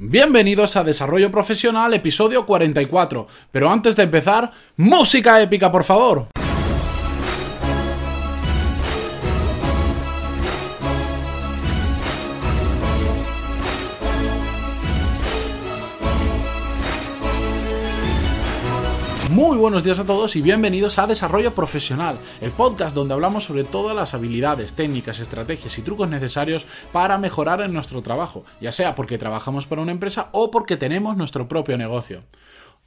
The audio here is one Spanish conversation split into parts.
Bienvenidos a Desarrollo Profesional, episodio 44. Pero antes de empezar, música épica, por favor. Muy buenos días a todos y bienvenidos a Desarrollo Profesional, el podcast donde hablamos sobre todas las habilidades, técnicas, estrategias y trucos necesarios para mejorar en nuestro trabajo, ya sea porque trabajamos para una empresa o porque tenemos nuestro propio negocio.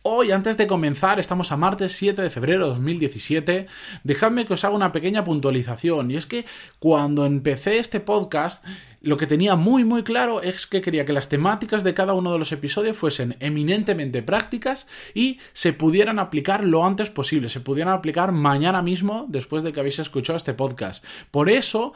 Hoy, antes de comenzar, estamos a martes 7 de febrero de 2017. Dejadme que os haga una pequeña puntualización. Y es que cuando empecé este podcast, lo que tenía muy muy claro es que quería que las temáticas de cada uno de los episodios fuesen eminentemente prácticas y se pudieran aplicar lo antes posible, se pudieran aplicar mañana mismo después de que habéis escuchado este podcast. Por eso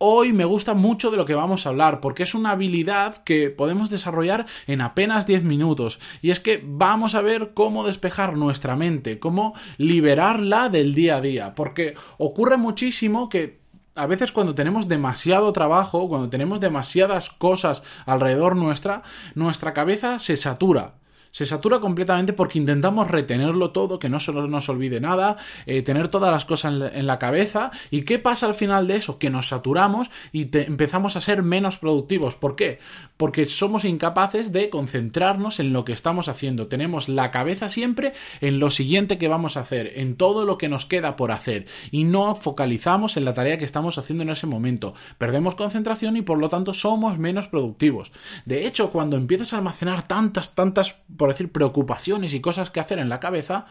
Hoy me gusta mucho de lo que vamos a hablar, porque es una habilidad que podemos desarrollar en apenas 10 minutos. Y es que vamos a ver cómo despejar nuestra mente, cómo liberarla del día a día. Porque ocurre muchísimo que a veces cuando tenemos demasiado trabajo, cuando tenemos demasiadas cosas alrededor nuestra, nuestra cabeza se satura se satura completamente porque intentamos retenerlo todo, que no se nos olvide nada, eh, tener todas las cosas en la, cabeza. ¿Y qué pasa al final de eso? Que nos saturamos y empezamos a ser menos productivos. ¿Por qué? Porque somos incapaces de concentrarnos en lo que estamos haciendo. Tenemos la cabeza siempre en lo siguiente que vamos a hacer, en todo lo que nos queda por hacer. Y no focalizamos en la tarea que estamos haciendo en ese momento. Perdemos concentración y por lo tanto somos menos productivos. De hecho, cuando empiezas a almacenar tantas, tantas por decir, preocupaciones y cosas que hacer en la cabeza,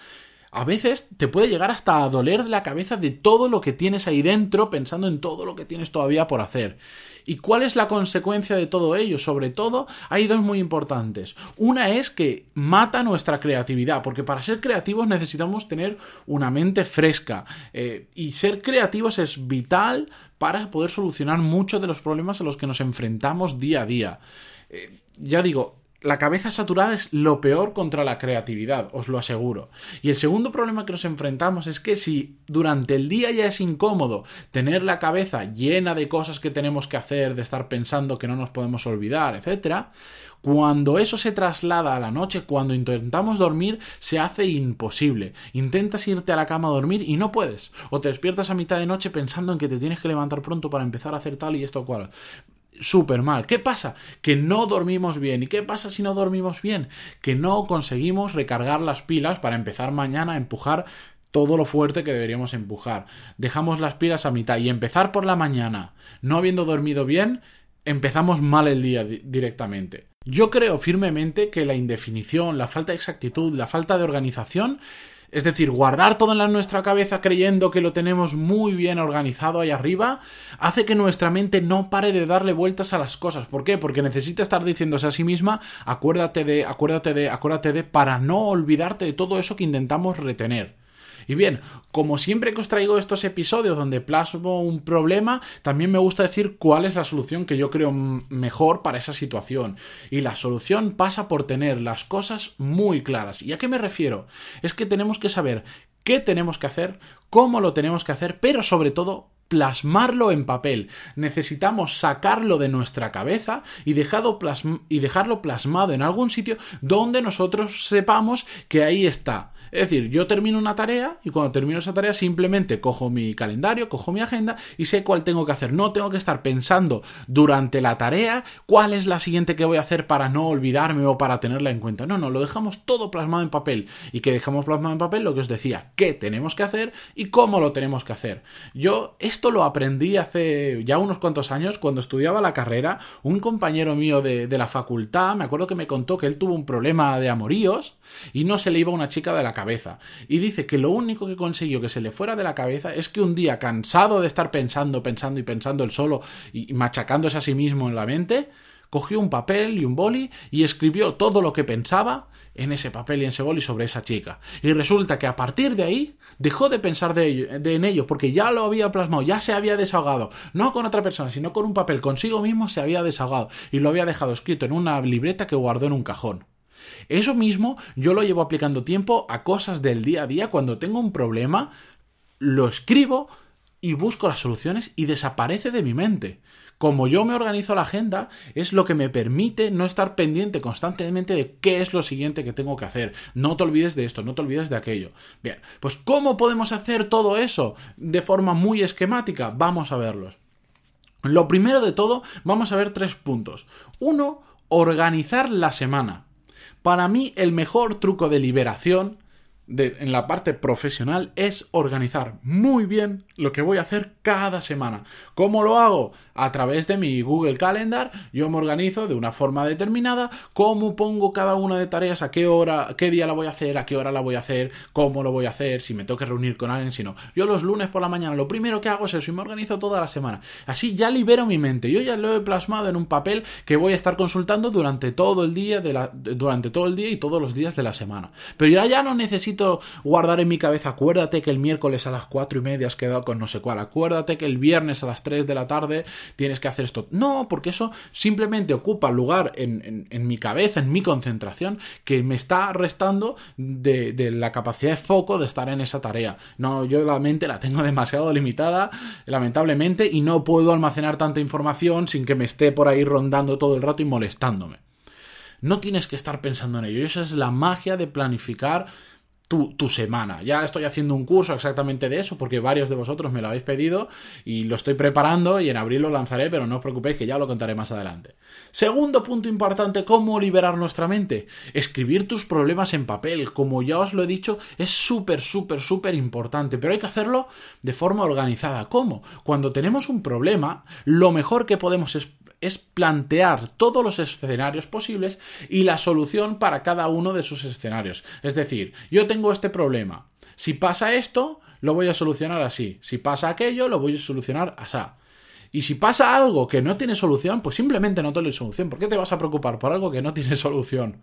a veces te puede llegar hasta a doler la cabeza de todo lo que tienes ahí dentro, pensando en todo lo que tienes todavía por hacer. ¿Y cuál es la consecuencia de todo ello? Sobre todo, hay dos muy importantes. Una es que mata nuestra creatividad, porque para ser creativos necesitamos tener una mente fresca. Eh, y ser creativos es vital para poder solucionar muchos de los problemas a los que nos enfrentamos día a día. Eh, ya digo, la cabeza saturada es lo peor contra la creatividad, os lo aseguro. Y el segundo problema que nos enfrentamos es que si durante el día ya es incómodo tener la cabeza llena de cosas que tenemos que hacer, de estar pensando que no nos podemos olvidar, etc., cuando eso se traslada a la noche, cuando intentamos dormir, se hace imposible. Intentas irte a la cama a dormir y no puedes. O te despiertas a mitad de noche pensando en que te tienes que levantar pronto para empezar a hacer tal y esto cual súper mal. ¿Qué pasa? Que no dormimos bien. ¿Y qué pasa si no dormimos bien? Que no conseguimos recargar las pilas para empezar mañana a empujar todo lo fuerte que deberíamos empujar. Dejamos las pilas a mitad y empezar por la mañana, no habiendo dormido bien, empezamos mal el día directamente. Yo creo firmemente que la indefinición, la falta de exactitud, la falta de organización es decir, guardar todo en nuestra cabeza creyendo que lo tenemos muy bien organizado ahí arriba, hace que nuestra mente no pare de darle vueltas a las cosas. ¿Por qué? Porque necesita estar diciéndose a sí misma, acuérdate de, acuérdate de, acuérdate de, para no olvidarte de todo eso que intentamos retener. Y bien, como siempre que os traigo estos episodios donde plasmo un problema, también me gusta decir cuál es la solución que yo creo mejor para esa situación. Y la solución pasa por tener las cosas muy claras. ¿Y a qué me refiero? Es que tenemos que saber qué tenemos que hacer, cómo lo tenemos que hacer, pero sobre todo plasmarlo en papel. Necesitamos sacarlo de nuestra cabeza y, y dejarlo plasmado en algún sitio donde nosotros sepamos que ahí está. Es decir, yo termino una tarea y cuando termino esa tarea simplemente cojo mi calendario, cojo mi agenda y sé cuál tengo que hacer. No tengo que estar pensando durante la tarea cuál es la siguiente que voy a hacer para no olvidarme o para tenerla en cuenta. No, no, lo dejamos todo plasmado en papel. Y que dejamos plasmado en papel lo que os decía, qué tenemos que hacer y cómo lo tenemos que hacer. Yo esto lo aprendí hace ya unos cuantos años cuando estudiaba la carrera. Un compañero mío de, de la facultad, me acuerdo que me contó que él tuvo un problema de amoríos y no se le iba una chica de la cabeza. Y dice que lo único que consiguió que se le fuera de la cabeza es que un día, cansado de estar pensando, pensando y pensando el solo y machacándose a sí mismo en la mente, cogió un papel y un boli y escribió todo lo que pensaba en ese papel y en ese boli sobre esa chica. Y resulta que a partir de ahí dejó de pensar de ello, en ello porque ya lo había plasmado, ya se había desahogado, no con otra persona, sino con un papel consigo mismo se había desahogado y lo había dejado escrito en una libreta que guardó en un cajón. Eso mismo yo lo llevo aplicando tiempo a cosas del día a día. Cuando tengo un problema, lo escribo y busco las soluciones y desaparece de mi mente. como yo me organizo la agenda, es lo que me permite no estar pendiente constantemente de qué es lo siguiente que tengo que hacer. No te olvides de esto, no te olvides de aquello. Bien, pues ¿cómo podemos hacer todo eso de forma muy esquemática? Vamos a verlos. Lo primero de todo, vamos a ver tres puntos. Uno, organizar la semana. Para mí, el mejor truco de liberación en la parte profesional es organizar muy bien lo que voy a hacer cada semana. ¿Cómo lo hago? A través de mi Google Calendar, yo me organizo de una forma determinada, cómo pongo cada una de tareas, a qué hora, qué día la voy a hacer, a qué hora la voy a hacer, cómo lo voy a hacer, si me tengo que reunir con alguien, si no. Yo los lunes por la mañana lo primero que hago es eso y me organizo toda la semana. Así ya libero mi mente. Yo ya lo he plasmado en un papel que voy a estar consultando durante todo el día de la, durante todo el día y todos los días de la semana. Pero ya ya no necesito guardar en mi cabeza, acuérdate que el miércoles a las cuatro y media has quedado con no sé cuál, acuérdate que el viernes a las 3 de la tarde tienes que hacer esto. No, porque eso simplemente ocupa lugar en, mi cabeza, en mi concentración, que me está restando de, de, la capacidad de foco de estar en esa tarea. No, yo la mente la tengo demasiado limitada, lamentablemente, y no puedo almacenar tanta información sin que me esté por ahí rondando todo el rato y molestándome. No tienes que estar pensando en ello. Esa es la magia de planificar tu, semana. Ya estoy haciendo un curso exactamente de eso porque varios de vosotros me lo habéis pedido y lo estoy preparando y en abril lo lanzaré, pero no os preocupéis que ya lo contaré más adelante. Segundo punto importante, ¿cómo liberar nuestra mente? Escribir tus problemas en papel, como ya os lo he dicho, es súper, súper, súper importante, pero hay que hacerlo de forma organizada. ¿Cómo? Cuando tenemos un problema, lo mejor que podemos es es plantear todos los escenarios posibles y la solución para cada uno de sus escenarios. Es decir, yo tengo este problema. Si pasa esto, lo voy a solucionar así. Si pasa aquello, lo voy a solucionar así. Y si pasa algo que no tiene solución, pues simplemente no tiene solución. ¿Por qué te vas a preocupar por algo que no tiene solución?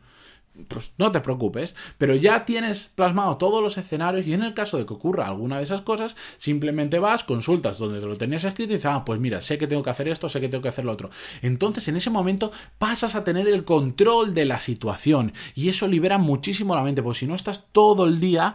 Pues no te preocupes, pero ya tienes plasmado todos los escenarios y en el caso de que ocurra alguna de esas cosas, simplemente vas, consultas donde te lo tenías escrito y dices, ah, pues mira, sé que tengo que hacer esto, sé que tengo que hacer lo otro. Entonces en ese momento pasas a tener el control de la situación y eso libera muchísimo la mente, porque si no estás todo el día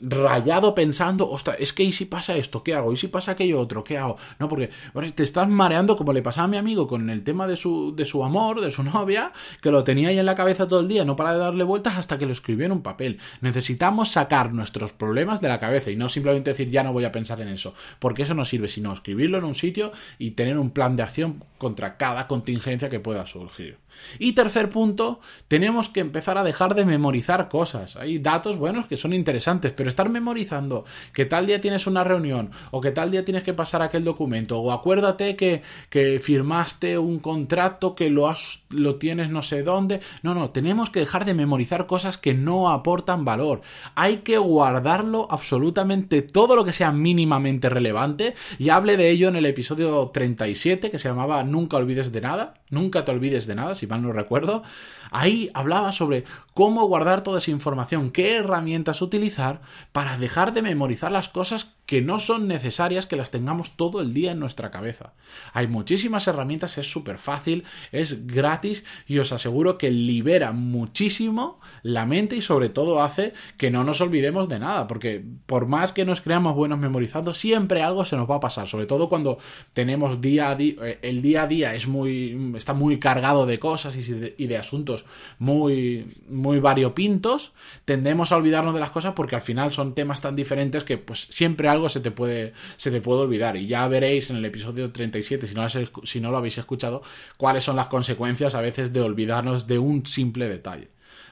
rayado pensando, ostras, es que y si pasa esto, ¿qué hago? ¿Y si pasa aquello otro, qué hago? No, porque te estás mareando como le pasaba a mi amigo con el tema de su, de su amor, de su novia, que lo tenía ahí en la cabeza todo el día, no para de darle vueltas hasta que lo escribió en un papel. Necesitamos sacar nuestros problemas de la cabeza y no simplemente decir ya no voy a pensar en eso, porque eso no sirve, sino escribirlo en un sitio y tener un plan de acción contra cada contingencia que pueda surgir. Y tercer punto, tenemos que empezar a dejar de memorizar cosas. Hay datos buenos que son interesantes, pero estar memorizando que tal día tienes una reunión o que tal día tienes que pasar aquel documento o acuérdate que, que firmaste un contrato que lo, lo tienes no sé dónde. No, no, tenemos que dejar de memorizar cosas que no aportan valor. Hay que guardarlo absolutamente todo lo que sea mínimamente relevante. Y hable de ello en el episodio 37 que se llamaba Nunca olvides de nada. Nunca te olvides de nada, si mal no recuerdo. Ahí hablaba sobre cómo guardar toda esa información, qué herramientas utilizar para dejar de memorizar las cosas que no son necesarias que las tengamos todo el día en nuestra cabeza. Hay muchísimas herramientas, es súper fácil, es gratis y os aseguro que libera muchísimo la mente y sobre todo hace que no nos olvidemos de nada, porque por más que nos creamos buenos memorizando, siempre algo se nos va a pasar, sobre todo cuando tenemos día a día, eh, el día a día es muy, está muy cargado de cosas y de, asuntos muy, muy variopintos, tendemos a olvidarnos de las cosas porque al final son temas tan diferentes que pues siempre se te puede, se te puede olvidar. Y ya veréis en el episodio 37, si no, si no lo habéis escuchado, cuáles son las consecuencias a veces de olvidarnos de un simple detalle.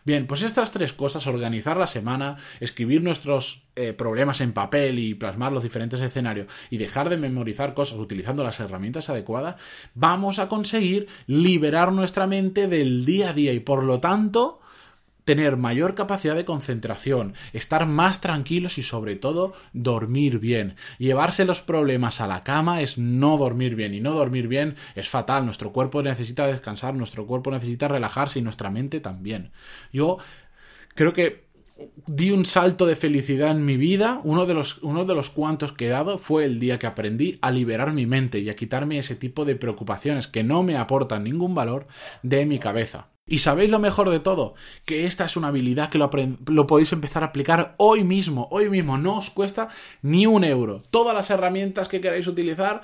Bien, pues estas tres cosas, organizar la semana, escribir nuestros eh, problemas en papel y plasmar los diferentes escenarios y dejar de memorizar cosas utilizando las herramientas adecuadas, vamos a conseguir liberar nuestra mente del día a día y por lo tanto tener mayor capacidad de concentración, estar más tranquilos y sobre todo dormir bien. Llevarse los problemas a la cama es no dormir bien y no dormir bien es fatal. Nuestro cuerpo necesita descansar, nuestro cuerpo necesita relajarse y nuestra mente también. Yo creo que di un salto de felicidad en mi vida. Uno de, los, uno de los cuantos que he dado fue el día que aprendí a liberar mi mente y a quitarme ese tipo de preocupaciones que no me aportan ningún valor de mi cabeza. Y sabéis lo mejor de todo, que esta es una habilidad que lo, podéis empezar a aplicar hoy mismo, hoy mismo, no os cuesta ni un euro. Todas las herramientas que queráis utilizar,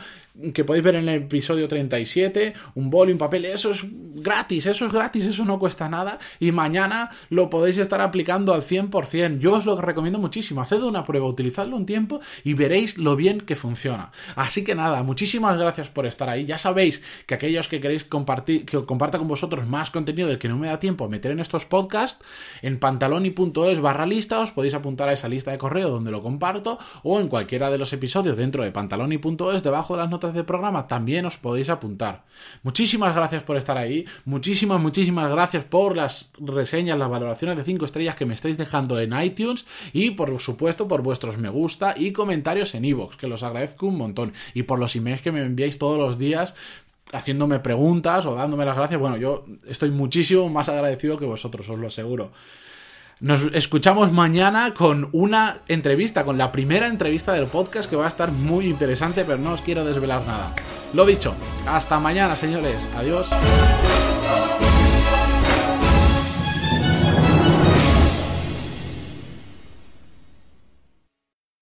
que podéis ver en el episodio 37, un boli, un papel, eso es gratis, eso es gratis, eso no cuesta nada y mañana lo podéis estar aplicando al 100%. Yo os lo recomiendo muchísimo, haced una prueba, utilizadlo un tiempo y veréis lo bien que funciona. Así que nada, muchísimas gracias por estar ahí. Ya sabéis que aquellos que queréis compartir, que comparta con vosotros más contenido del que no me da tiempo meter en estos podcasts, en pantaloni.es barra lista os podéis apuntar a esa lista de correo donde lo comparto o en cualquiera de los episodios dentro de pantaloni.es debajo de las notas del programa también os podéis apuntar. Muchísimas gracias por estar ahí, muchísimas, muchísimas gracias por las reseñas, las valoraciones de 5 estrellas que me estáis dejando en iTunes y por supuesto por vuestros me gusta y comentarios en iVoox, que los agradezco un montón y por los emails que me enviáis todos los días haciéndome preguntas o dándome las gracias. Bueno, yo estoy muchísimo más agradecido que vosotros, os lo aseguro. Nos escuchamos mañana con una entrevista, con la primera entrevista del podcast que va a estar muy interesante, pero no os quiero desvelar nada. Lo dicho, hasta mañana, señores. Adiós.